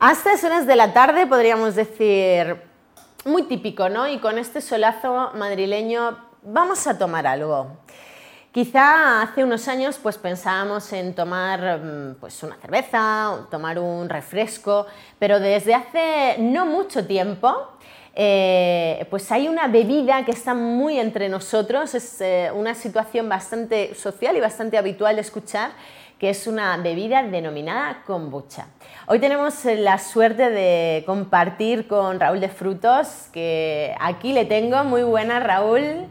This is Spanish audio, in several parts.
A estas horas de la tarde podríamos decir, muy típico, ¿no? Y con este solazo madrileño vamos a tomar algo. Quizá hace unos años pues pensábamos en tomar mm, pues una cerveza, tomar un refresco, pero desde hace no mucho tiempo eh, pues hay una bebida que está muy entre nosotros, es eh, una situación bastante social y bastante habitual de escuchar, que es una bebida denominada kombucha. Hoy tenemos la suerte de compartir con Raúl de Frutos, que aquí le tengo. Muy buena, Raúl.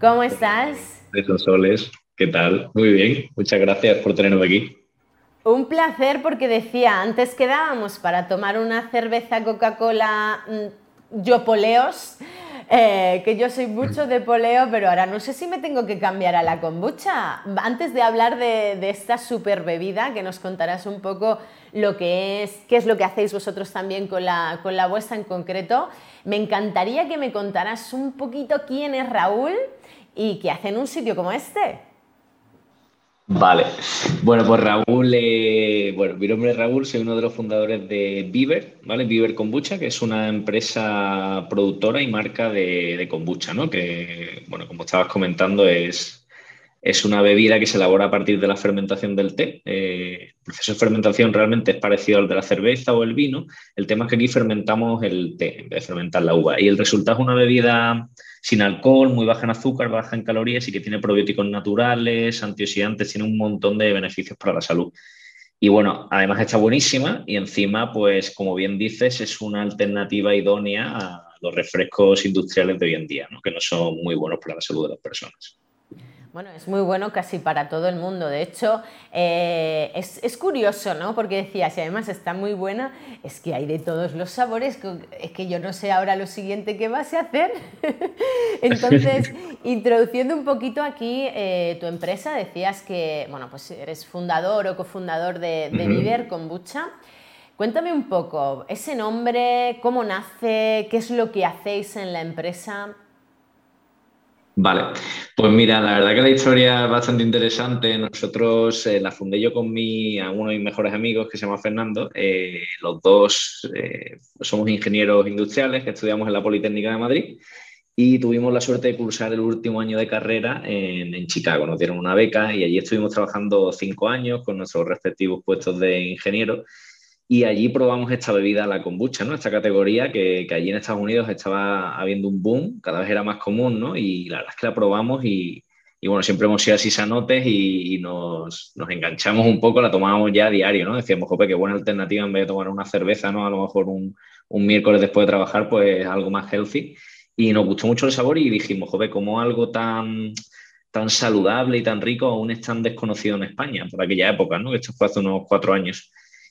¿Cómo estás? Esos soles, ¿qué tal? Muy bien, muchas gracias por tenerme aquí. Un placer porque decía, antes quedábamos para tomar una cerveza Coca-Cola mm, yo poleos eh, que yo soy mucho de poleo, pero ahora no sé si me tengo que cambiar a la kombucha. Antes de hablar de, esta super bebida, que nos contarás un poco lo que es, qué es lo que hacéis vosotros también con la, con la vuestra en concreto, me encantaría que me contaras un poquito quién es Raúl y qué hace en un sitio como este. Vale, bueno, pues Raúl, eh, bueno, mi nombre es Raúl, soy uno de los fundadores de Viver, ¿vale? Viver Kombucha, que es una empresa productora y marca de, kombucha, ¿no? Que, bueno, como estabas comentando, es, es una bebida que se elabora a partir de la fermentación del té. Eh, el proceso de fermentación realmente es parecido al de la cerveza o el vino. El tema es que aquí fermentamos el té en vez de fermentar la uva. Y el resultado es una bebida sin alcohol, muy baja en azúcar, baja en calorías y que tiene probióticos naturales, antioxidantes, tiene un montón de beneficios para la salud. Y bueno, además está buenísima y encima, pues como bien dices, es una alternativa idónea a los refrescos industriales de hoy en día, que no son muy buenos para la salud de las personas. Bueno, es muy bueno casi para todo el mundo. De hecho, eh, es, curioso, ¿no? Porque decías, y además está muy buena, es que hay de todos los sabores, es que yo no sé ahora lo siguiente que vas a hacer. Entonces, introduciendo un poquito aquí eh, tu empresa, decías que, bueno, pues eres fundador o cofundador de, de Viver Kombucha. Cuéntame un poco, ese nombre, cómo nace, qué es lo que hacéis en la empresa. Vale, pues mira, la verdad que la historia es bastante interesante. Nosotros eh, la fundé yo con mi, a uno de mis mejores amigos que se llama Fernando. Eh, los dos eh, somos ingenieros industriales que estudiamos en la Politécnica de Madrid y tuvimos la suerte de cursar el último año de carrera en, en Chicago. Nos dieron una beca y allí estuvimos trabajando cinco años con nuestros respectivos puestos de ingeniero y allí probamos esta bebida, la kombucha, ¿no? Esta categoría que, que, allí en Estados Unidos estaba habiendo un boom, cada vez era más común, ¿no? Y la verdad es que la probamos y, y bueno, siempre hemos sido así sanotes y, y nos, nos, enganchamos un poco, la tomábamos ya a diario, ¿no? Decíamos, jope, qué buena alternativa en vez de tomar una cerveza, ¿no? A lo mejor un, un miércoles después de trabajar, pues algo más healthy. Y nos gustó mucho el sabor y dijimos, jope, como algo tan tan saludable y tan rico aún es tan desconocido en España por aquella época, ¿no? Esto fue hace unos cuatro años.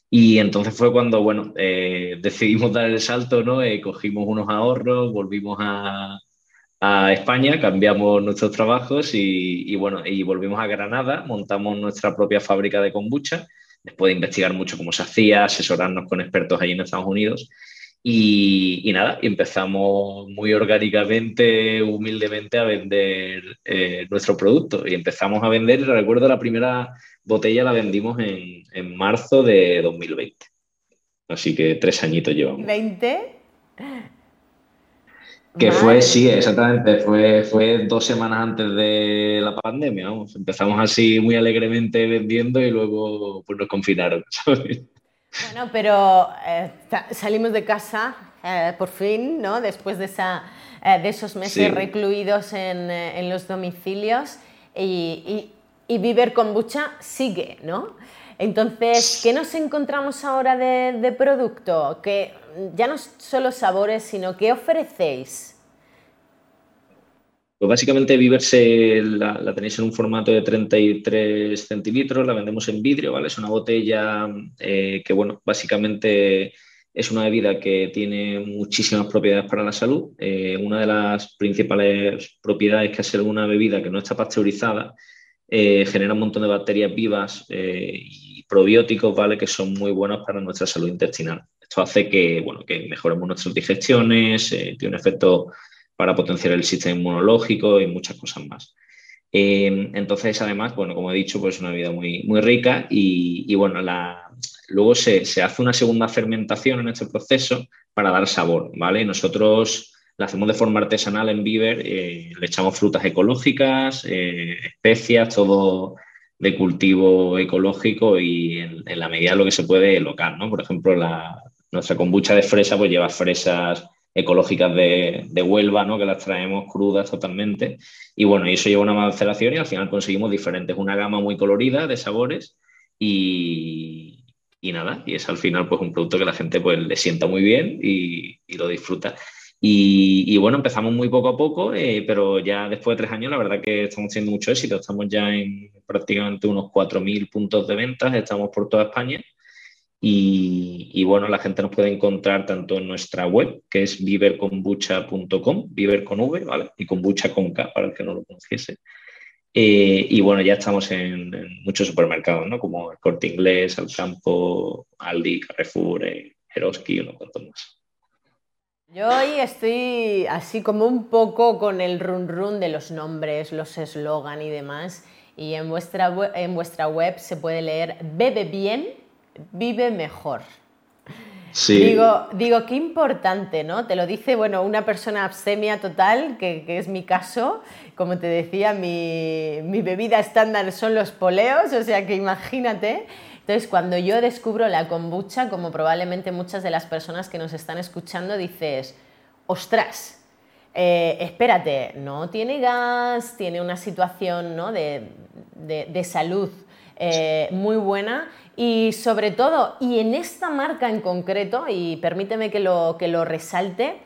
Y entonces fue cuando, bueno, eh, decidimos dar el salto, ¿no? Eh, cogimos unos ahorros, volvimos a, a España, cambiamos nuestros trabajos y, bueno, y volvimos a Granada, montamos nuestra propia fábrica de kombucha, después de investigar mucho cómo se hacía, asesorarnos con expertos allí en Estados Unidos. Y, y nada, empezamos muy orgánicamente, humildemente a vender eh, nuestro producto. Y empezamos a vender, recuerdo la primera botella la vendimos en, en marzo de 2020. Así que tres añitos llevamos. ¿20? Que fue, sí, exactamente, fue, fue dos semanas antes de la pandemia, vamos. Empezamos así muy alegremente vendiendo y luego pues, nos confinaron, Bueno, pero eh, salimos de casa eh, por fin, ¿no? Después de, esa, eh, de esos meses sí. recluidos en, en, los domicilios y, y, y Viver Kombucha sigue, ¿no? Entonces, ¿qué nos encontramos ahora de, de, producto? Que ya no solo sabores, sino ¿qué ofrecéis? Pues básicamente Viver se, la, tenéis en un formato de 33 centilitros, la vendemos en vidrio, ¿vale? Es una botella eh, que, bueno, básicamente es una bebida que tiene muchísimas propiedades para la salud. Eh, una de las principales propiedades que ser una bebida que no está pasteurizada eh, genera un montón de bacterias vivas eh, y probióticos, ¿vale? Que son muy buenos para nuestra salud intestinal. Esto hace que, bueno, que mejoremos nuestras digestiones, eh, tiene un efecto para potenciar el sistema inmunológico y muchas cosas más. Eh, entonces, además, bueno, como he dicho, pues es una bebida muy, muy rica y, y bueno, luego se, hace una segunda fermentación en este proceso para dar sabor, ¿vale? Nosotros la hacemos de forma artesanal en Viver, eh, le echamos frutas ecológicas, eh, especias, todo de cultivo ecológico y en, la medida de lo que se puede local, ¿no? Por ejemplo, la, nuestra kombucha de fresa pues lleva fresas ecológicas de, de, Huelva, ¿no? que las traemos crudas totalmente. Y bueno, y eso lleva una maceración y al final conseguimos diferentes, una gama muy colorida de sabores y, nada, y es al final pues un producto que la gente pues le sienta muy bien y, lo disfruta. Y, y, bueno, empezamos muy poco a poco, eh, pero ya después de tres años la verdad que estamos teniendo mucho éxito. Estamos ya en prácticamente unos 4.000 puntos de ventas, estamos por toda España. Y, bueno, la gente nos puede encontrar tanto en nuestra web, que es viverconbucha.com, viver con V, ¿vale? Y kombucha con K, para el que no lo conociese. Eh, y bueno, ya estamos en, muchos supermercados, ¿no? Como el Corte Inglés, Alcampo, Aldi, Carrefour, eh, Eroski, unos cuantos más. Yo hoy estoy así como un poco con el run run de los nombres, los eslogan y demás. Y en vuestra, en vuestra web se puede leer Bebe bien, vive mejor. Sí. Digo, digo, qué importante, ¿no? Te lo dice, bueno, una persona abstemia total, que, que es mi caso. Como te decía, mi, mi, bebida estándar son los poleos, o sea que imagínate. Entonces, cuando yo descubro la kombucha, como probablemente muchas de las personas que nos están escuchando, dices, ostras, eh, espérate, no tiene gas, tiene una situación ¿no? de, de, de salud eh, muy buena y sobre todo, y en esta marca en concreto, y permíteme que lo, que lo resalte,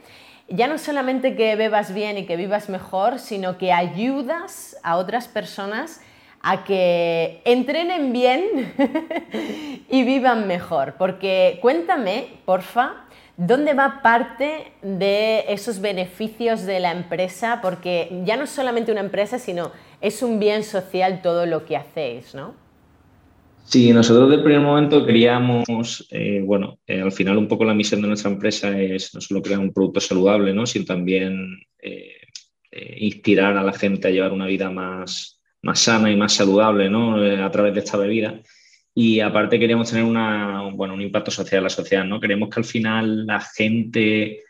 ya no solamente que bebas bien y que vivas mejor, sino que ayudas a otras personas a que entrenen bien y vivan mejor. Porque cuéntame, porfa, ¿dónde va parte de esos beneficios de la empresa? Porque ya no es solamente una empresa, sino es un bien social todo lo que hacéis, ¿no? Sí, nosotros desde el primer momento queríamos, eh, bueno, eh, al final un poco la misión de nuestra empresa es no solo crear un producto saludable, ¿no? sino también eh, inspirar a la gente a llevar una vida más, más sana y más saludable ¿no? a través de esta bebida. Y aparte queríamos tener una, bueno, un impacto social en la sociedad, ¿no? Queremos que al final la gente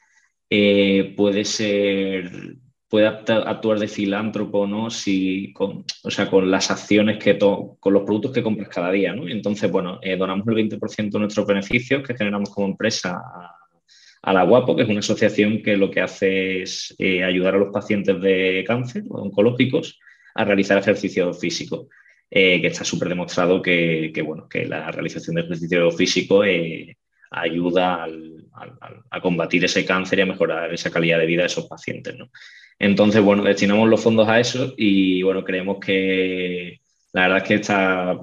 puede ser puede actuar de filántropo, ¿no? Si con, o sea, con las acciones que con los productos que compras cada día, ¿no? Entonces, bueno, eh, donamos el 20% de nuestros beneficios que generamos como empresa a, la Guapo, que es una asociación que lo que hace es eh, ayudar a los pacientes de cáncer oncológicos a realizar ejercicio físico. Eh, que está súper demostrado que, que, bueno, que la realización de ejercicio físico ayuda a combatir ese cáncer y a mejorar esa calidad de vida de esos pacientes. ¿no? Entonces, bueno, destinamos los fondos a eso y bueno, creemos que la verdad es que está,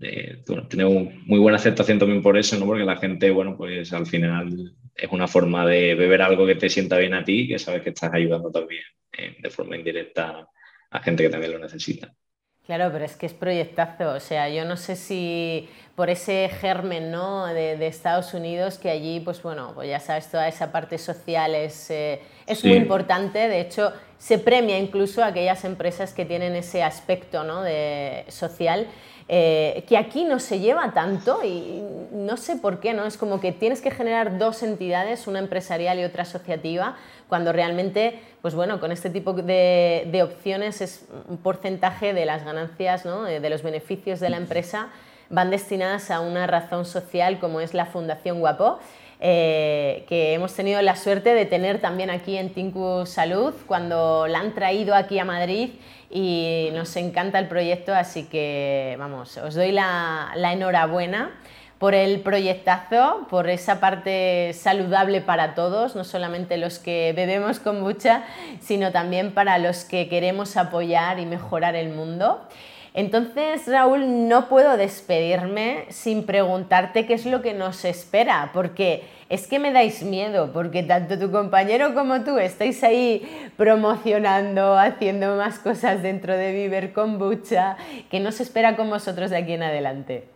eh, bueno, tenemos muy buena aceptación también por eso, ¿no? Porque la gente, bueno, pues al final es una forma de beber algo que te sienta bien a ti que sabes que estás ayudando también eh, de forma indirecta a gente que también lo necesita. Claro, pero es que es proyectazo. O sea, yo no sé si por ese germen ¿no? de, Estados Unidos, que allí, pues bueno, pues ya sabes, toda esa parte social es, eh, es muy importante. De hecho, se premia incluso a aquellas empresas que tienen ese aspecto ¿no? de, social. Eh, que aquí no se lleva tanto y no sé por qué, ¿no? Es como que tienes que generar dos entidades, una empresarial y otra asociativa, cuando realmente, pues bueno, con este tipo de, de opciones es un porcentaje de las ganancias, ¿no? de los beneficios de la empresa van destinadas a una razón social como es la Fundación Guapo. Eh, que hemos tenido la suerte de tener también aquí en Tinku Salud cuando la han traído aquí a Madrid y nos encanta el proyecto, así que vamos, os doy la, enhorabuena por el proyectazo, por esa parte saludable para todos, no solamente los que bebemos kombucha, sino también para los que queremos apoyar y mejorar el mundo. Entonces, Raúl, no puedo despedirme sin preguntarte qué es lo que nos espera, porque es que me dais miedo, porque tanto tu compañero como tú estáis ahí promocionando, haciendo más cosas dentro de Viver Kombucha, que nos espera con vosotros de aquí en adelante.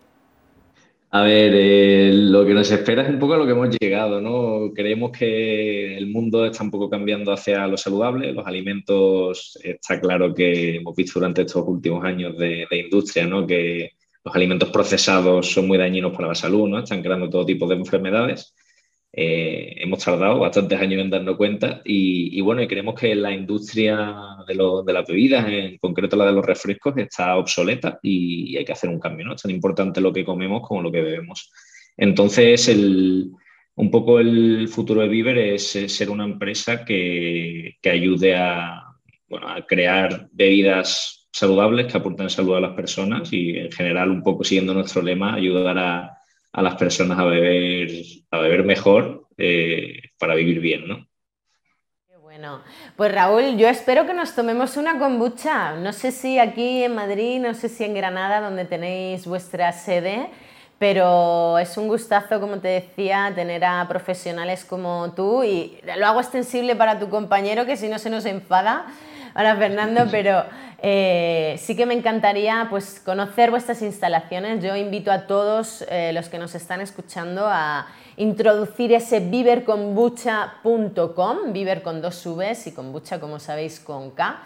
A ver, eh, lo que nos espera es un poco a lo que hemos llegado, ¿no? Creemos que el mundo está un poco cambiando hacia lo saludable, los alimentos, está claro que hemos visto durante estos últimos años de, industria, ¿no? Que los alimentos procesados son muy dañinos para la salud, ¿no? Están creando todo tipo de enfermedades. Eh, hemos tardado bastantes años en darnos cuenta y, bueno, creemos que la industria de, de, las bebidas, en concreto la de los refrescos, está obsoleta y, hay que hacer un cambio, ¿no? Es tan importante lo que comemos como lo que bebemos. Entonces, el, un poco el futuro de Viver es, ser una empresa que, que ayude a, a crear bebidas saludables que aporten salud a las personas y en general un poco siguiendo nuestro lema ayudar a, a las personas a beber, a beber mejor eh, para vivir bien, ¿no? bueno. Pues Raúl, yo espero que nos tomemos una kombucha. No sé si aquí en Madrid, no sé si en Granada, donde tenéis vuestra sede, pero es un gustazo, como te decía, tener a profesionales como tú y lo hago extensible para tu compañero, que si no se nos enfada, para Fernando, pero eh, sí que me encantaría pues, conocer vuestras instalaciones. Yo invito a todos eh, los que nos están escuchando a introducir ese viverconbucha.com, viver con dos Vs y kombucha, como sabéis, con K.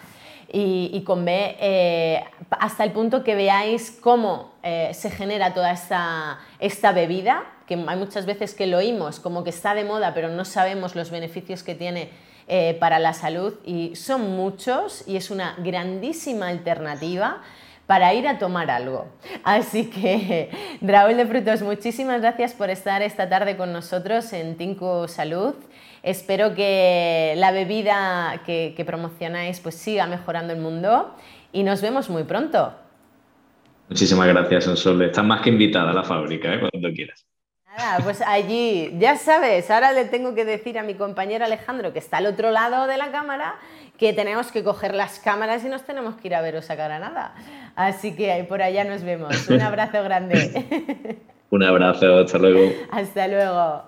Y, con B, eh, hasta el punto que veáis cómo se genera toda esta, esta bebida, que hay muchas veces que lo oímos como que está de moda, pero no sabemos los beneficios que tiene eh, para la salud y son muchos y es una grandísima alternativa para ir a tomar algo. Así que, Raúl de Frutos, muchísimas gracias por estar esta tarde con nosotros en Tinku Salud. Espero que la bebida que, promocionáis pues siga mejorando el mundo y nos vemos muy pronto. Muchísimas gracias, Sonsol. Estás más que invitada a la fábrica, ¿eh? cuando quieras. Nada, pues allí, ya sabes, ahora le tengo que decir a mi compañero Alejandro, que está al otro lado de la cámara, que tenemos que coger las cámaras y nos tenemos que ir a veros a nada. Así que por allá nos vemos. Un abrazo grande. Un abrazo, hasta luego. Hasta luego.